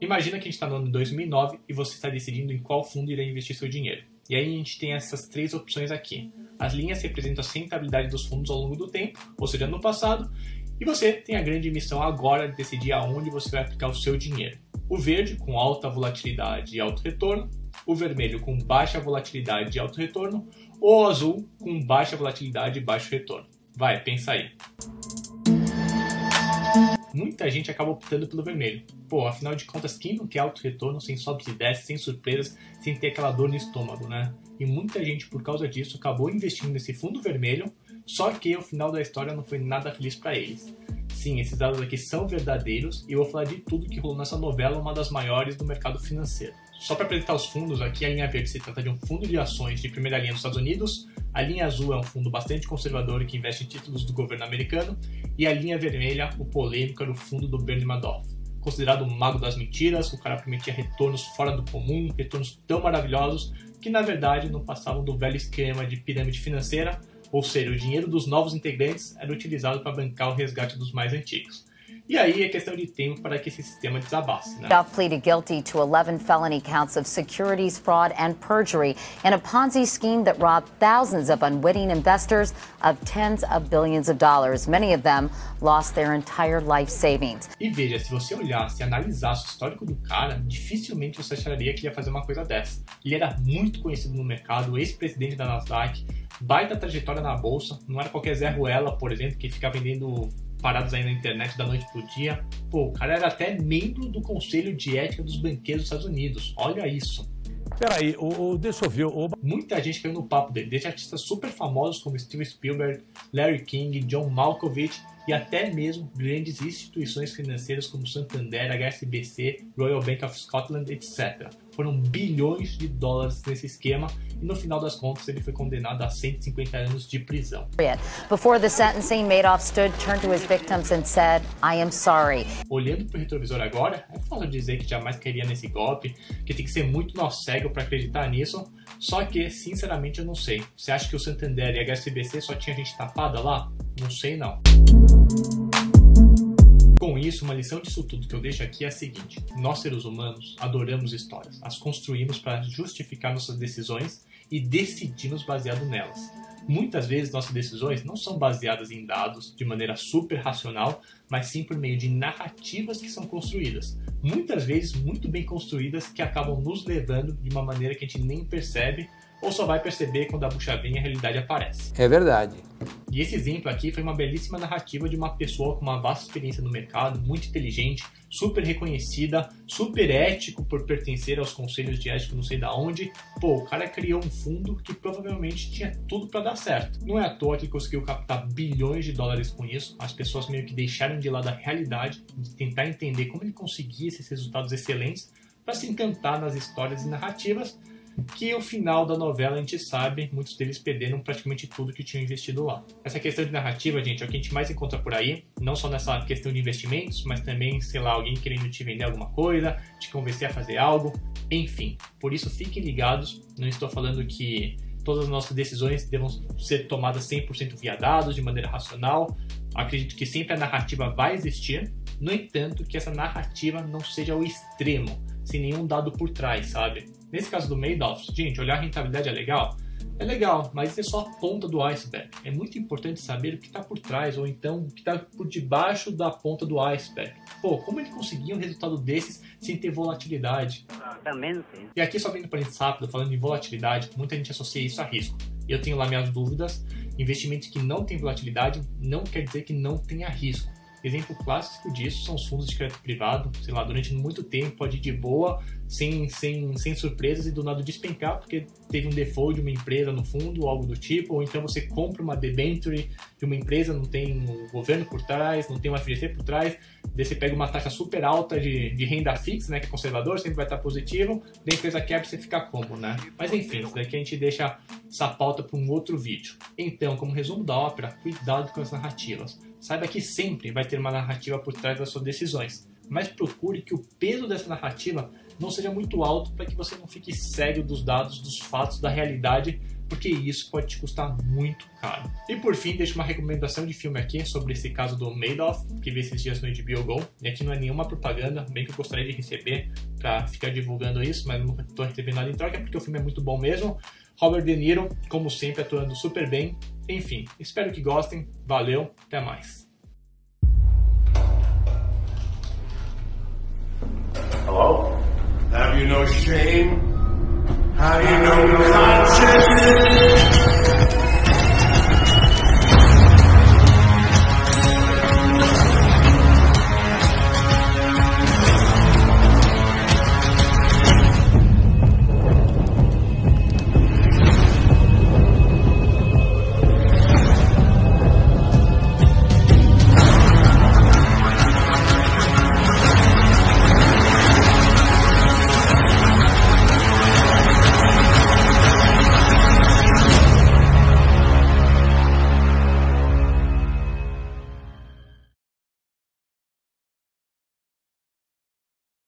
Imagina que a gente está no ano 2009 e você está decidindo em qual fundo irá investir seu dinheiro. E aí a gente tem essas três opções aqui. As linhas representam a rentabilidade dos fundos ao longo do tempo, ou seja, no passado, e você tem a grande missão agora de decidir aonde você vai aplicar o seu dinheiro. O verde com alta volatilidade e alto retorno, o vermelho com baixa volatilidade e alto retorno, ou o azul com baixa volatilidade e baixo retorno. Vai, pensa aí muita gente acaba optando pelo vermelho. Pô, afinal de contas, quem não quer alto retorno sem sobres e desce, sem surpresas, sem ter aquela dor no estômago, né? E muita gente, por causa disso, acabou investindo nesse fundo vermelho, só que o final da história não foi nada feliz para eles. Sim, esses dados aqui são verdadeiros e eu vou falar de tudo que rolou nessa novela, uma das maiores do mercado financeiro. Só para apresentar os fundos, aqui a linha verde se trata de um fundo de ações de primeira linha dos Estados Unidos, a linha azul é um fundo bastante conservador que investe em títulos do governo americano, e a linha vermelha, o polêmico, era o fundo do Bernie Madoff. Considerado um mago das mentiras, o cara prometia retornos fora do comum, retornos tão maravilhosos que na verdade não passavam do velho esquema de pirâmide financeira, ou seja, o dinheiro dos novos integrantes era utilizado para bancar o resgate dos mais antigos. E aí é questão de tempo para que esse sistema desabasse. Né? Duff pleaded guilty to 11 felony counts of securities fraud and perjury in a Ponzi scheme that robbed thousands of unwitting investors of tens of billions of dollars. Many of them lost their entire life savings. E veja, se você olhasse e analisasse o histórico do cara, dificilmente você acharia que ia fazer uma coisa dessa. Ele era muito conhecido no mercado, ex-presidente da Nasdaq, baita trajetória na bolsa, não era qualquer Zé Ruela, por exemplo, que fica vendendo parados aí na internet da noite pro dia. Pô, o cara era até membro do Conselho de Ética dos Banqueiros dos Estados Unidos. Olha isso. Peraí, o, o, deixa eu ver. O... Muita gente caiu no papo dele, desde artistas super famosos como Steven Spielberg, Larry King, John Malkovich e até mesmo grandes instituições financeiras como Santander, HSBC, Royal Bank of Scotland, etc. Foram bilhões de dólares nesse esquema e no final das contas ele foi condenado a 150 anos de prisão. Before the sentencing, Madoff stood, turned to his victims and said, "I am sorry." Olhando para o retrovisor agora, é fácil dizer que jamais cairia nesse golpe, que tem que ser muito nó cego para acreditar nisso. Só que, sinceramente, eu não sei. Você acha que o Santander e a HSBC só tinha gente tapada lá? Não sei não. Isso, uma lição disso tudo que eu deixo aqui é a seguinte: nós seres humanos adoramos histórias, as construímos para justificar nossas decisões e decidimos baseado nelas. Muitas vezes nossas decisões não são baseadas em dados de maneira super racional, mas sim por meio de narrativas que são construídas. Muitas vezes muito bem construídas que acabam nos levando de uma maneira que a gente nem percebe ou só vai perceber quando a bucha vem e a realidade aparece. É verdade. E esse exemplo aqui foi uma belíssima narrativa de uma pessoa com uma vasta experiência no mercado, muito inteligente, super reconhecida, super ético por pertencer aos conselhos de ética não sei da onde. Pô, o cara criou um fundo que provavelmente tinha tudo para dar certo. Não é à toa que conseguiu captar bilhões de dólares com isso. As pessoas meio que deixaram de lado a realidade, de tentar entender como ele conseguia esses resultados excelentes para se encantar nas histórias e narrativas que o final da novela a gente sabe, muitos deles perderam praticamente tudo que tinham investido lá. Essa questão de narrativa, gente, é o que a gente mais encontra por aí, não só nessa questão de investimentos, mas também, sei lá, alguém querendo te vender alguma coisa, te convencer a fazer algo, enfim. Por isso, fiquem ligados, não estou falando que todas as nossas decisões devam ser tomadas 100% via dados, de maneira racional. Acredito que sempre a narrativa vai existir, no entanto, que essa narrativa não seja o extremo, sem nenhum dado por trás, sabe? Nesse caso do Madoff, gente, olhar a rentabilidade é legal? É legal, mas isso é só a ponta do iceberg. É muito importante saber o que está por trás, ou então o que está por debaixo da ponta do iceberg. Pô, como ele conseguia um resultado desses sem ter volatilidade? Também não sei. E aqui, só vindo para rápido, falando em volatilidade, muita gente associa isso a risco. Eu tenho lá minhas dúvidas. Investimentos que não têm volatilidade não quer dizer que não tenha risco. Exemplo clássico disso são os fundos de crédito privado, sei lá, durante muito tempo pode ir de boa, sem, sem, sem surpresas e do nada despencar porque teve um default de uma empresa no fundo algo do tipo, ou então você compra uma debenture de uma empresa, não tem um governo por trás, não tem uma FGC por trás, daí você pega uma taxa super alta de, de renda fixa, né, que é conservador, sempre vai estar positivo, daí a empresa quebra você fica como, né? Mas enfim, isso daqui a gente deixa essa pauta para um outro vídeo. Então, como resumo da ópera, cuidado com as narrativas Saiba que sempre vai ter uma narrativa por trás das suas decisões. Mas procure que o peso dessa narrativa não seja muito alto para que você não fique cego dos dados, dos fatos, da realidade, porque isso pode te custar muito caro. E por fim, deixo uma recomendação de filme aqui sobre esse caso do Madoff, que vi esses dias no HBO Go. E aqui não é nenhuma propaganda, bem que eu gostaria de receber para ficar divulgando isso, mas não estou recebendo nada em troca porque o filme é muito bom mesmo. Robert De Niro, como sempre, atuando super bem. Enfim, espero que gostem. Valeu, até mais. Hello? Have you no shame? Have you no conscience?